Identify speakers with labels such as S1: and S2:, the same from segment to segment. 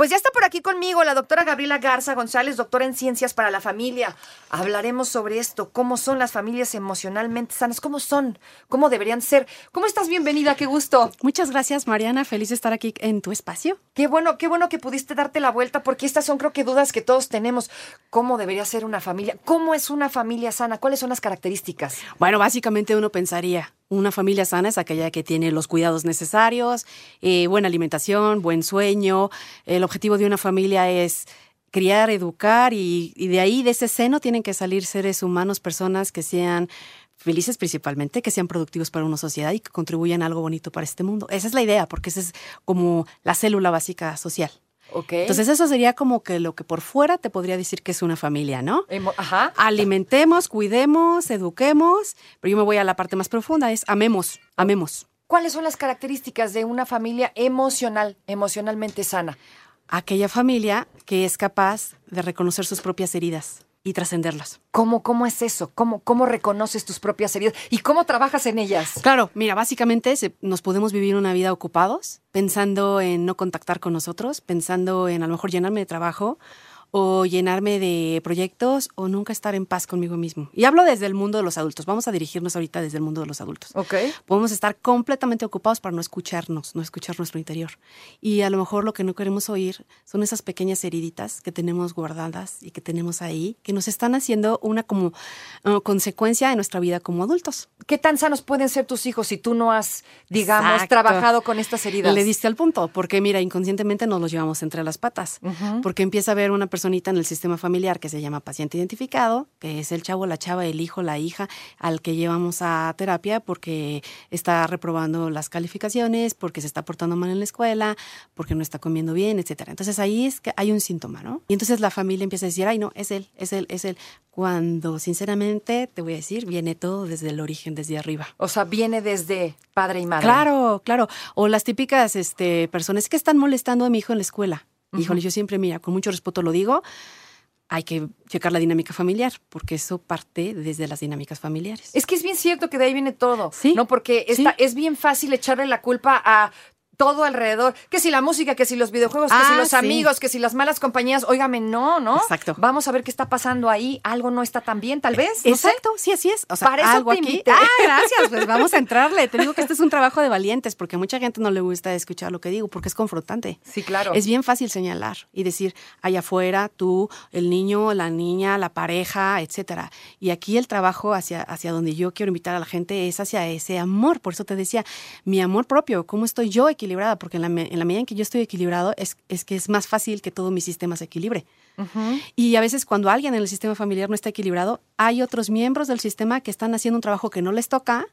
S1: Pues ya está por aquí conmigo la doctora Gabriela Garza González, doctora en Ciencias para la Familia. Hablaremos sobre esto, cómo son las familias emocionalmente sanas, cómo son, cómo deberían ser. ¿Cómo estás? Bienvenida, qué gusto.
S2: Muchas gracias, Mariana. Feliz de estar aquí en tu espacio.
S1: Qué bueno, qué bueno que pudiste darte la vuelta, porque estas son creo que dudas que todos tenemos. ¿Cómo debería ser una familia? ¿Cómo es una familia sana? ¿Cuáles son las características?
S2: Bueno, básicamente uno pensaría, una familia sana es aquella que tiene los cuidados necesarios, eh, buena alimentación, buen sueño. El objetivo de una familia es criar, educar y, y, de ahí, de ese seno, tienen que salir seres humanos, personas que sean felices principalmente, que sean productivos para una sociedad y que contribuyan a algo bonito para este mundo. Esa es la idea, porque esa es como la célula básica social.
S1: Okay.
S2: Entonces eso sería como que lo que por fuera te podría decir que es una familia, ¿no?
S1: Ajá.
S2: Alimentemos, cuidemos, eduquemos, pero yo me voy a la parte más profunda, es amemos, amemos.
S1: ¿Cuáles son las características de una familia emocional, emocionalmente sana?
S2: Aquella familia que es capaz de reconocer sus propias heridas y trascenderlas.
S1: ¿Cómo, ¿Cómo es eso? ¿Cómo, ¿Cómo reconoces tus propias heridas? ¿Y cómo trabajas en ellas?
S2: Claro, mira, básicamente nos podemos vivir una vida ocupados, pensando en no contactar con nosotros, pensando en a lo mejor llenarme de trabajo o llenarme de proyectos o nunca estar en paz conmigo mismo. Y hablo desde el mundo de los adultos. Vamos a dirigirnos ahorita desde el mundo de los adultos.
S1: Ok.
S2: Podemos estar completamente ocupados para no escucharnos, no escuchar nuestro interior. Y a lo mejor lo que no queremos oír son esas pequeñas heriditas que tenemos guardadas y que tenemos ahí, que nos están haciendo una como uh, consecuencia de nuestra vida como adultos.
S1: ¿Qué tan sanos pueden ser tus hijos si tú no has, digamos,
S2: Exacto.
S1: trabajado con estas heridas?
S2: Le diste al punto, porque mira, inconscientemente nos los llevamos entre las patas, uh -huh. porque empieza a haber una personita en el sistema familiar que se llama paciente identificado, que es el chavo, la chava, el hijo, la hija, al que llevamos a terapia porque está reprobando las calificaciones, porque se está portando mal en la escuela, porque no está comiendo bien, etcétera. Entonces ahí es que hay un síntoma, ¿no? Y entonces la familia empieza a decir, ay, no, es él, es él, es él. Cuando sinceramente, te voy a decir, viene todo desde el origen, desde arriba.
S1: O sea, viene desde padre y madre.
S2: Claro, claro. O las típicas este, personas que están molestando a mi hijo en la escuela. Uh -huh. Híjole, yo siempre, mira, con mucho respeto lo digo, hay que checar la dinámica familiar, porque eso parte desde las dinámicas familiares.
S1: Es que es bien cierto que de ahí viene todo,
S2: ¿Sí?
S1: ¿no? Porque
S2: ¿Sí?
S1: esta, es bien fácil echarle la culpa a todo alrededor, que si la música, que si los videojuegos, que
S2: Ah,
S1: si los
S2: sí.
S1: amigos, que si las malas compañías, óigame, no, ¿no?
S2: Exacto.
S1: Vamos a ver qué está pasando ahí, algo no está tan bien, tal vez, no sé.
S2: Exacto, sí, así es. O sea,
S1: Para eso
S2: algo
S1: te
S2: aquí. Ah, gracias, pues vamos a entrarle. Te digo que este es un trabajo de valientes, porque a mucha gente no le gusta escuchar lo que digo, porque es confrontante.
S1: Sí, claro.
S2: Es bien fácil señalar y decir, allá afuera, tú, el niño, la niña, la pareja, etcétera. Y aquí el trabajo hacia, hacia donde yo quiero invitar a la gente es hacia ese amor. Por eso te decía, mi amor propio, cómo estoy yo equilibrada, porque en la, en la medida en que yo estoy equilibrado, es, es que es más fácil que todo mi sistema se equilibre. Y a veces cuando alguien en el sistema familiar no está equilibrado, hay otros miembros del sistema que están haciendo un trabajo que no les toca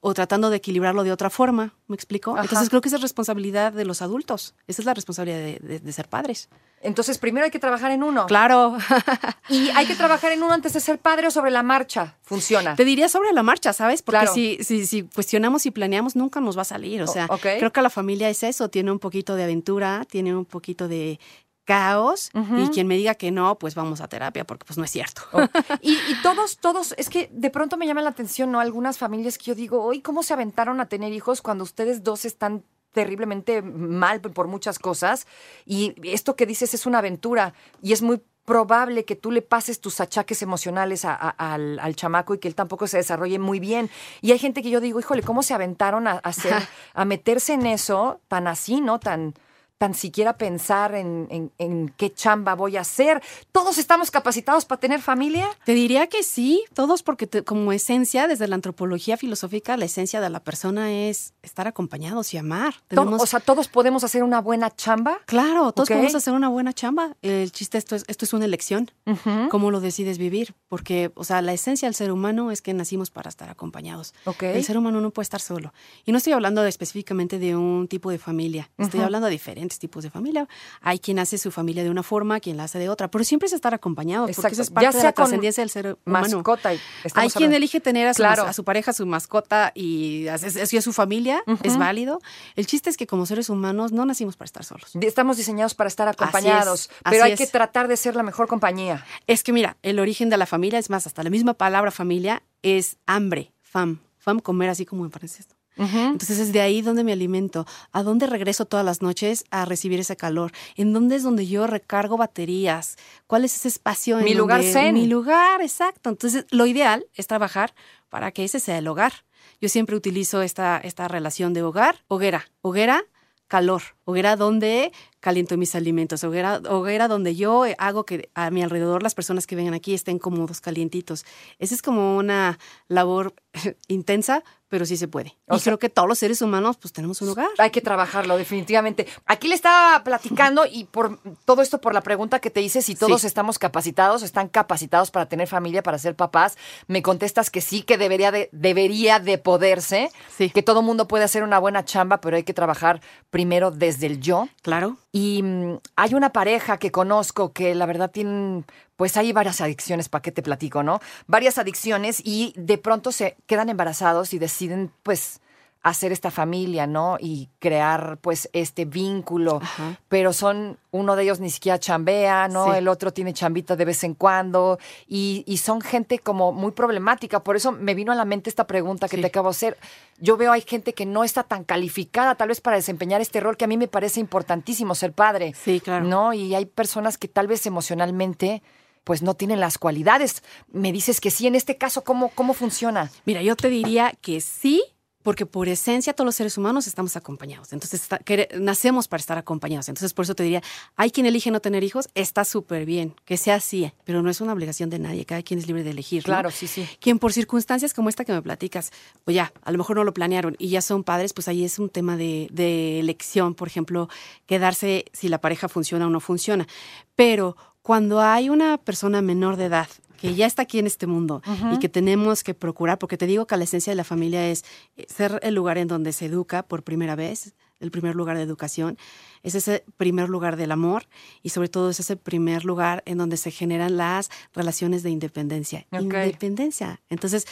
S2: o tratando de equilibrarlo de otra forma. ¿Me explico?
S1: Ajá.
S2: Entonces creo que esa es responsabilidad de los adultos. Esa es la responsabilidad de, de- de ser padres.
S1: Entonces, primero hay que trabajar en uno.
S2: Claro.
S1: Y hay que trabajar en uno antes de ser padre o sobre la marcha. Funciona.
S2: Te diría sobre la marcha, ¿sabes? Porque
S1: Claro.
S2: si, si, si cuestionamos y planeamos, nunca nos va a salir. O
S1: O-
S2: sea, creo que la familia es eso. Tiene un poquito de aventura, tiene un poquito de caos. Y quien me diga que no, pues vamos a terapia, porque pues no es cierto.
S1: Oh, Y, y todos, todos, es que de pronto me llama la atención, ¿no? Algunas familias que yo digo, hoy, ¿cómo se aventaron a tener hijos cuando ustedes dos están terriblemente mal por muchas cosas? Y esto que dices es una aventura y es muy probable que tú le pases tus achaques emocionales a- a- al, al chamaco y que él tampoco se desarrolle muy bien. Y hay gente que yo digo, híjole, ¿cómo se aventaron a, a hacer, a meterse en eso tan así, ¿no? Tan, tan siquiera pensar en, en- en qué chamba voy a hacer. ¿Todos estamos capacitados para tener familia?
S2: Te diría que sí, todos porque te- como esencia, desde la antropología filosófica, la esencia de la persona es estar acompañados y amar. Tenemos-
S1: O sea, ¿todos podemos hacer una buena chamba?
S2: claro, todos podemos hacer una buena chamba. El chiste, esto es, esto es una elección.
S1: Ujú.
S2: ¿Cómo lo decides vivir? Porque, o sea, la esencia del ser humano es que nacimos para estar acompañados.
S1: Ok.
S2: El ser humano no puede estar solo. Y no estoy hablando de- específicamente de un tipo de familia. Estoy hablando de diferentes tipos de familia. Hay quien hace su familia de una forma, quien la hace de otra. Pero siempre es estar acompados, porque eso es
S1: Ya
S2: parte de
S1: sea
S2: la
S1: con
S2: trascendencia del ser humano.
S1: Mascota. y
S2: Hay quien
S1: hablando-
S2: elige tener a su,
S1: Claro.
S2: a su pareja, a su mascota y así es, así es su familia, es válido. El chiste es que como seres humanos no nacimos para estar solos.
S1: Estamos diseñados para estar acompañados, pero hay
S2: es.
S1: que tratar de ser la mejor compañía.
S2: Es que mira, el origen de la familia, es más, hasta la misma palabra familia es hambre, fam. Fam, comer así como en francés. Entonces es de ahí donde me alimento. ¿A dónde regreso todas las noches a recibir ese calor? ¿En dónde es donde yo recargo baterías? ¿Cuál es ese espacio? En
S1: mi lugar zen.
S2: Mi lugar, exacto. Entonces lo ideal es trabajar para que ese sea el hogar. Yo siempre utilizo esta, esta relación de hogar, hoguera. Hoguera, calor. Hoguera donde caliento mis alimentos. Hoguera, hoguera donde yo hago que a mi alrededor las personas que vengan aquí estén cómodos, calientitos. Esa es como una labor intensa, pero sí se puede. y creo que todos los seres humanos pues tenemos un hogar.
S1: Hay que trabajarlo, definitivamente. Aquí le estaba platicando y por todo esto por la pregunta que te hice, si todos estamos capacitados, están capacitados para tener familia, para ser papás, me contestas que sí, que debería de, debería de poderse, que todo mundo puede hacer una buena chamba, pero hay que trabajar primero desde el yo.
S2: Claro.
S1: Y mm, hay una pareja que conozco que la verdad tienen pues hay varias adicciones, ¿para qué te platico, no? Varias adicciones y de pronto se quedan embarazados y deciden, pues, hacer esta familia, ¿no? Y crear, pues, este vínculo. Pero son, uno de ellos ni siquiera chambea, ¿no? El otro tiene chambita de vez en cuando. Y, son gente como muy problemática. Por eso me vino a la mente esta pregunta que te acabo de hacer. Yo veo hay gente que no está tan calificada, tal vez, para desempeñar este rol que a mí me parece importantísimo ser padre.
S2: Sí, claro.
S1: ¿No? Y hay personas que tal vez emocionalmente pues no tienen las cualidades. Me dices que sí, en este caso, ¿cómo, cómo funciona?
S2: Mira, yo te diría que sí, porque por esencia todos los seres humanos estamos acompañados. Entonces, nacemos para estar acompañados. Entonces, por eso te diría, hay quien elige no tener hijos, está súper bien, que sea así, pero no es una obligación de nadie, cada quien es libre de elegir.
S1: Claro, sí, sí.
S2: Quien por circunstancias como esta que me platicas, pues ya, a lo mejor no lo planearon y ya son padres, pues ahí es un tema de, de elección, por ejemplo, quedarse si la pareja funciona o no funciona. Pero cuando hay una persona menor de edad que ya está aquí en este mundo y que tenemos que procurar, porque te digo que la esencia de la familia es eh, ser el lugar en donde se educa por primera vez, el primer lugar de educación, es ese primer lugar del amor y sobre todo es ese primer lugar en donde se generan las relaciones de independencia. Independencia. Entonces,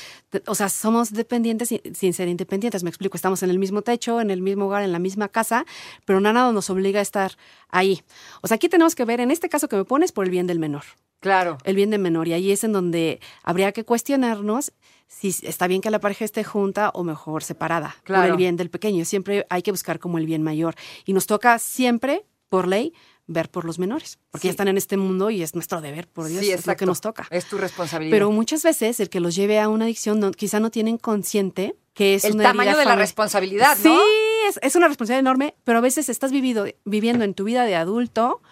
S2: o sea, somos dependientes sin, ser independientes. Me explico, estamos en el mismo techo, en el mismo hogar, en la misma casa, pero nada nos obliga a estar ahí. O sea, aquí tenemos que ver, en este caso que me pones, por el bien del menor.
S1: Claro.
S2: El bien del menor. Y ahí es en donde habría que cuestionarnos si está bien que la pareja esté junta o mejor separada por el bien del pequeño. Siempre hay que buscar como el bien mayor. Y nos toca siempre, por ley, ver por los menores, porque ya están en este mundo y es nuestro deber, por Dios, es lo que nos toca.
S1: Es tu responsabilidad.
S2: Pero muchas veces el que los lleve a una adicción quizá no tienen consciente que es
S1: el tamaño de la responsabilidad,
S2: ¿no? Sí, es, es, una responsabilidad enorme, pero a veces estás vivido, viviendo en tu vida de adulto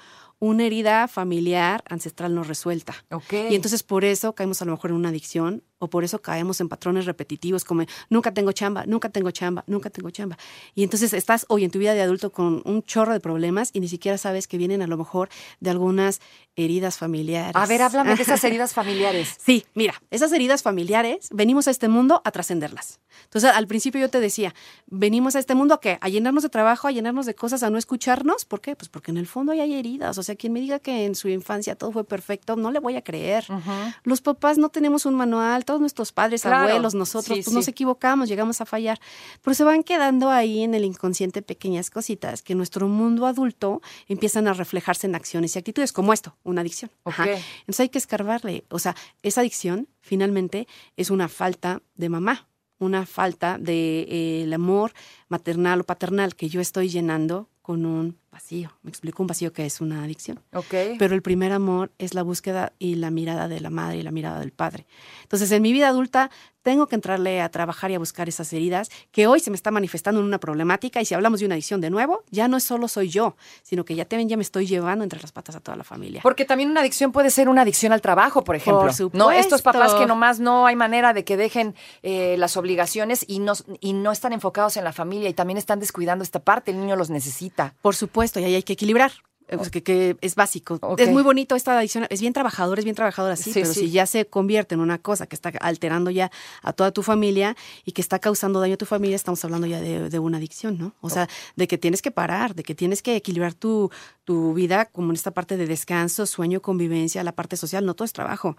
S2: una herida familiar ancestral no resuelta. Y entonces por eso caemos a lo mejor en una adicción o por eso caemos en patrones repetitivos como nunca tengo chamba, nunca tengo chamba, nunca tengo chamba. Y entonces estás hoy en tu vida de adulto con un chorro de problemas y ni siquiera sabes que vienen a lo mejor de algunas heridas familiares.
S1: A ver, háblame de esas heridas familiares.
S2: sí, mira, esas heridas familiares venimos a este mundo a trascenderlas. Entonces, al principio yo te decía, venimos a este mundo a qué? A llenarnos de trabajo, a llenarnos de cosas, a no escucharnos. ¿Por qué? Pues porque en el fondo hay heridas. O sea, quien me diga que en su infancia todo fue perfecto, no le voy a creer. Los papás no tenemos un manual, todos nuestros padres, abuelos, nosotros, pues nos equivocamos, llegamos a fallar. Pero se van quedando ahí en el inconsciente pequeñas cositas que nuestro mundo adulto empiezan a reflejarse en acciones y actitudes, como esto, una adicción. Entonces hay que escarbarle. O sea, esa adicción finalmente es una falta de mamá, una falta de eh, el amor maternal o paternal que yo estoy llenando con un vacío. Me explico un vacío que es una adicción.
S1: Okay.
S2: Pero el primer amor es la búsqueda y la mirada de la madre y la mirada del padre. Entonces, en mi vida adulta tengo que entrarle a trabajar y a buscar esas heridas que hoy se me está manifestando en una problemática y si hablamos de una adicción de nuevo, ya no es solo soy yo, sino que ya también ya me estoy llevando entre las patas a toda la familia.
S1: Porque también una adicción puede ser una adicción al trabajo, por ejemplo.
S2: Por
S1: ¿no? Estos papás que nomás no hay manera de que dejen eh, las obligaciones y no, y no están enfocados en la familia y también están descuidando esta parte, el niño los necesita.
S2: Por supuesto, y ahí hay que equilibrar. Eh, pues, que, es básico. Es muy bonito esta adicción, es bien trabajador, es bien trabajador así, pero si ya se convierte en una cosa que está alterando ya a toda tu familia y que está causando daño a tu familia, estamos hablando ya de, una adicción, ¿no? O sea, de que tienes que parar, de que tienes que equilibrar tu, tu vida como en esta parte de descanso, sueño, convivencia, la parte social, no todo es trabajo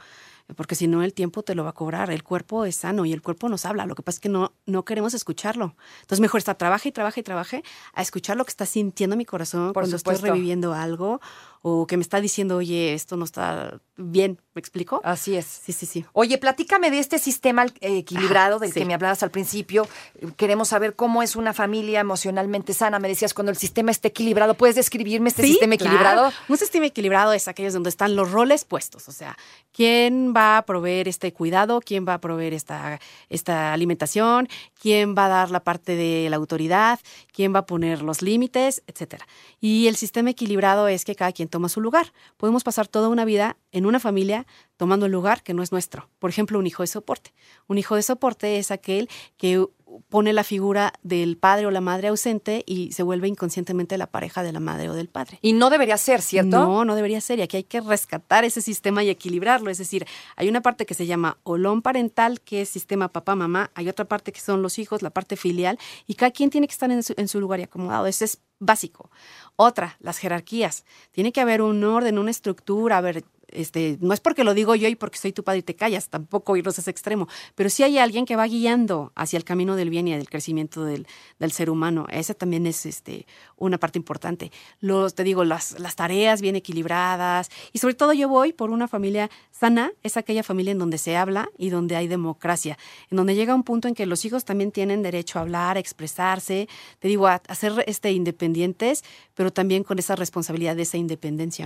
S2: porque si no el tiempo te lo va a cobrar. El cuerpo es sano y el cuerpo nos habla. Lo que pasa es que no, no queremos escucharlo. Entonces mejor está trabaje y trabaje y trabaje a escuchar lo que está sintiendo mi corazón cuando estoy reviviendo algo o que me está diciendo, oye, esto no está bien, ¿me explico?
S1: Así es.
S2: Sí, sí, sí.
S1: Oye, platícame de este sistema eh, equilibrado del
S2: sí.
S1: que me hablabas al principio. Queremos saber cómo es una familia emocionalmente sana. Me decías, cuando el sistema está equilibrado, ¿puedes describirme este
S2: Sí,
S1: sistema
S2: claro.
S1: equilibrado?
S2: Un sistema equilibrado es aquellos donde están los roles puestos, o sea, quién va a proveer este cuidado, quién va a proveer esta, esta alimentación, quién va a dar la parte de la autoridad, quién va a poner los límites, etcétera. Y el sistema equilibrado es que cada quien toma su lugar. Podemos pasar toda una vida en una familia tomando el lugar que no es nuestro. Por ejemplo, un hijo de soporte. Un hijo de soporte es aquel que pone la figura del padre o la madre ausente y se vuelve inconscientemente la pareja de la madre o del padre.
S1: Y no debería ser, ¿cierto?
S2: No, no debería ser. Y aquí hay que rescatar ese sistema y equilibrarlo. Es decir, hay una parte que se llama olón parental, que es sistema papá-mamá. Hay otra parte que son los hijos, la parte filial. Y cada quien tiene que estar en su, en su lugar y acomodado. Ese es básico. Otra, las jerarquías. Tiene que haber un orden, una estructura. A ver, este, no es porque lo digo yo y porque soy tu padre y te callas, tampoco irnos a ese extremo, pero sí hay alguien que va guiando hacia el camino del bien y del crecimiento del, ser humano. Esa también es este, una parte importante. Los, te digo, las, tareas bien equilibradas y sobre todo yo voy por una familia sana, es aquella familia en donde se habla y donde hay democracia, en donde llega un punto en que los hijos también tienen derecho a hablar, a expresarse, te digo, a, ser este, independientes, pero también con esa responsabilidad de esa independencia.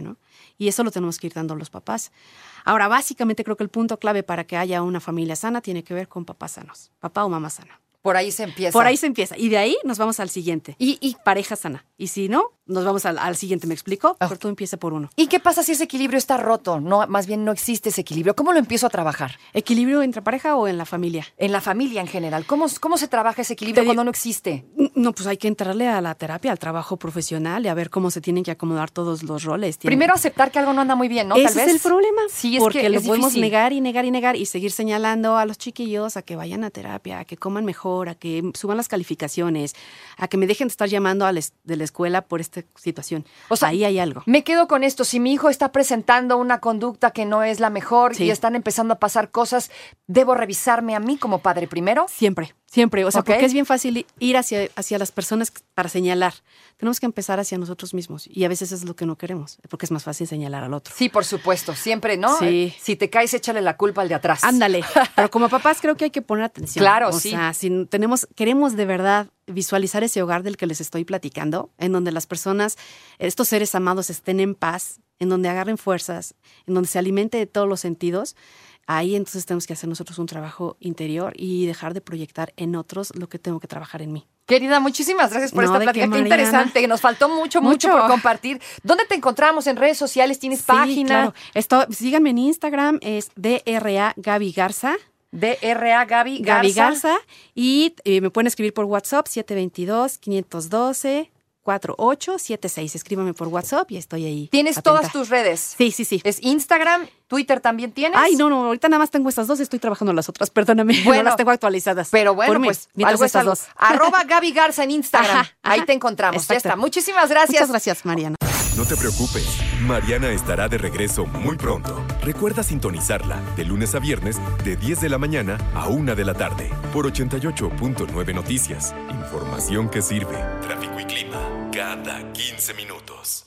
S2: Y eso lo tenemos que ir dando los papás. Ahora, básicamente creo que el punto clave para que haya una familia sana tiene que ver con papás sanos, papá o mamá sana.
S1: Por ahí se empieza.
S2: Por ahí se empieza. Y de ahí nos vamos al siguiente.
S1: Y, y,
S2: Pareja sana. Y si no, nos vamos al, al siguiente. ¿Me explico? Pero todo empieza por uno.
S1: ¿Y qué pasa si ese equilibrio está roto? No, más bien no existe ese equilibrio. ¿Cómo lo empiezo a trabajar?
S2: ¿Equilibrio entre pareja o en la familia?
S1: En la familia en general. ¿Cómo, cómo se trabaja ese equilibrio
S2: Te
S1: cuando no existe?
S2: No, pues hay que entrarle a la terapia, al trabajo profesional y a ver cómo se tienen que acomodar todos los roles. Tienen-
S1: Primero aceptar que algo no anda muy bien, ¿no?
S2: Ese
S1: Tal vez.
S2: es el problema.
S1: Sí, es
S2: porque
S1: que
S2: lo
S1: es
S2: podemos
S1: difícil.
S2: negar y negar y negar y seguir señalando a los chiquillos a que vayan a terapia, a que coman mejor, a que suban las calificaciones, a que me dejen de estar llamando a la de la escuela por esta situación.
S1: O sea,
S2: ahí hay algo.
S1: Me quedo con esto. Si mi hijo está presentando una conducta que no es la mejor
S2: Sí.
S1: y están empezando a pasar cosas, ¿debo revisarme a mí como padre primero?
S2: Siempre, siempre. O sea, porque es bien fácil ir hacia, hacia las personas para señalar. Tenemos que empezar hacia nosotros mismos. Y a veces es lo que no queremos, porque es más fácil señalar al otro.
S1: Sí, por supuesto. Siempre, ¿no?
S2: Sí.
S1: Si te caes, échale la culpa al de atrás.
S2: Ándale. Pero como papás creo que hay que poner atención.
S1: Claro,
S2: o
S1: sí.
S2: sea, si tenemos, queremos de verdad visualizar ese hogar del que les estoy platicando, en donde las personas, estos seres amados estén en paz, en donde agarren fuerzas, en donde se alimente de todos los sentidos, ahí entonces tenemos que hacer nosotros un trabajo interior y dejar de proyectar en otros lo que tengo que trabajar en mí.
S1: Querida, muchísimas gracias por
S2: No,
S1: esta
S2: ¿de
S1: plática.
S2: qué,
S1: Qué, interesante. Nos faltó mucho, mucho,
S2: Mucho.
S1: por compartir. ¿Dónde te encontramos? ¿En redes sociales? ¿Tienes página?
S2: Sí, claro. Esto, síganme en Instagram, es DRA Gaby Garza.
S1: DRA Gaby Garza.
S2: Gaby Garza. Y eh, me pueden escribir por WhatsApp 722-512-4876. Escríbame por WhatsApp y estoy ahí.
S1: ¿Tienes
S2: atenta.
S1: todas tus redes?
S2: Sí, sí, sí.
S1: ¿Es Instagram? ¿Twitter también tienes?
S2: Ay, no, no, ahorita nada más tengo estas dos, estoy trabajando las otras, perdóname,
S1: Bueno,
S2: no las tengo actualizadas.
S1: Pero bueno,
S2: Por mí,
S1: pues
S2: mientras
S1: algo es
S2: estas
S1: algo.
S2: dos.
S1: Arroba Gaby Garza en Instagram.
S2: Ajá,
S1: Ahí
S2: ajá.
S1: te encontramos. Ya
S2: Exacto.
S1: está. Muchísimas gracias.
S2: Muchas gracias, Mariana.
S3: No te preocupes, Mariana estará de regreso muy pronto. Recuerda sintonizarla de lunes a viernes de 10 de la mañana a 1 de la tarde por 88.9 Noticias. Información que sirve. Tráfico y clima cada 15 minutos.